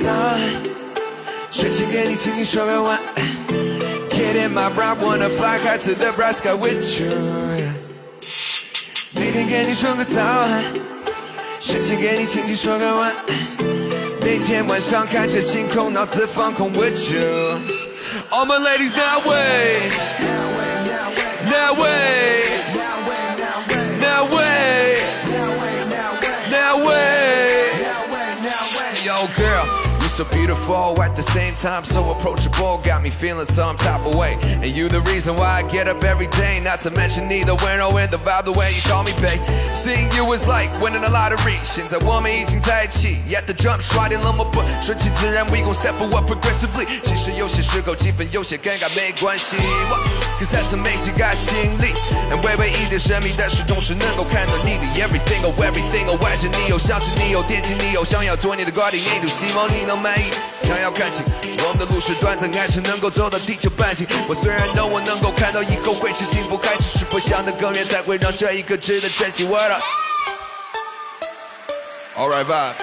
说个早安，睡前给你轻轻说个晚安。Kid in my ride wanna fly high to the bright sky with you。每天给你说个早安，睡前给你轻轻说个晚安。每天晚上看着星空，脑子放空 with you。All my ladies now way, now way, now way, now way. Yo, girl. You so beautiful at the same time, so approachable. Got me feeling some type of way. And you the reason why I get up every day. Not to mention neither where or in the vibe, the way you call me babe. Seeing you is like winning a lottery. 现在我们已经在一起，At the jump 刷点了么不？顺其自然，We gon' step forward progressively。其实有些时候气氛有些尴尬，没关系。Cause that's amazing，got 吸引力。And 微微一点神秘，但是同时能够看到你的 everything oh everything oh，爱着你又想着你又惦记你又想要做你的 guardian，你都希望你能 满意。想要看清我们的路是短暂，还是能够走到地球半径？我虽然 know 我能够看到以后会是幸福，还只是不想得更远，才会让这一刻值得珍惜。what a alright bye。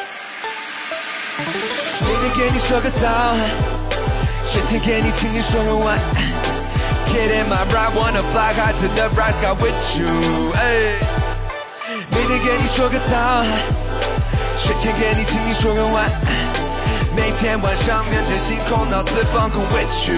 每天给你说个早安，睡前给你轻轻说个晚安。Kid in my ride, wanna fly high to the bright sky with you。每天给你说个早安，睡前给你轻轻说个晚安。每天晚上面对星空，脑子放空 with you。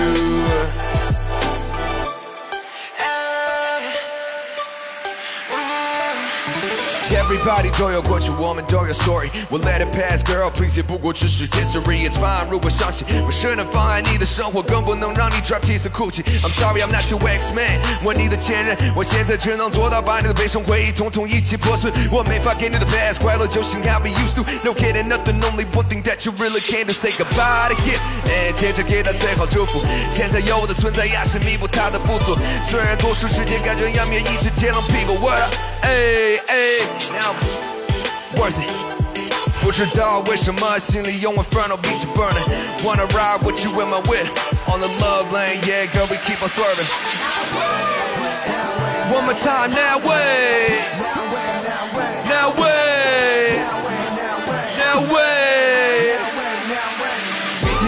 Everybody 都有过去，我们都有 story。我 let it pass, girl, please 不过只是 history. It's fine，如果相信，不是能妨碍你的生活，更不能让你 drop tears 哭泣。I'm sorry, I'm not your ex man，我你的前任，我现在只能做到把你的悲伤回忆统统一起破碎。我没法给你的 past 快乐，就像 how we used to。No kidding, nothing, only one thing that you really came to say goodbye to him。哎，接着给他最好祝福。现在有的存在呀，是弥补他的不足。虽然多数时间感觉要面一直贴冷屁股，What up？哎哎。Now, worth it. 不知道为什么心里有 inferno beat you burning. Wanna ride with you in my whip on the love lane, yeah, girl, we keep on swerving. One more time, now way,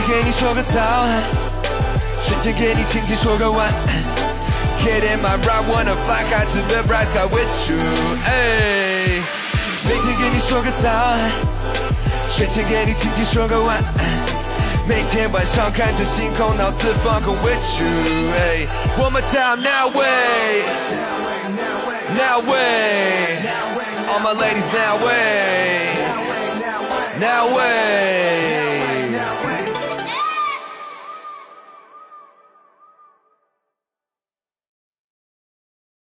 给你说个早安，睡前给你轻轻说个晚安。Kid in my ride, wanna fly high to the bright sky with you. Ay. 每天给你说个早安，睡前给你轻轻说个晚安。每天晚上看着星空，脑子放空 with you. Ay. One more time, now way, now way. All my ladies, now way, now way.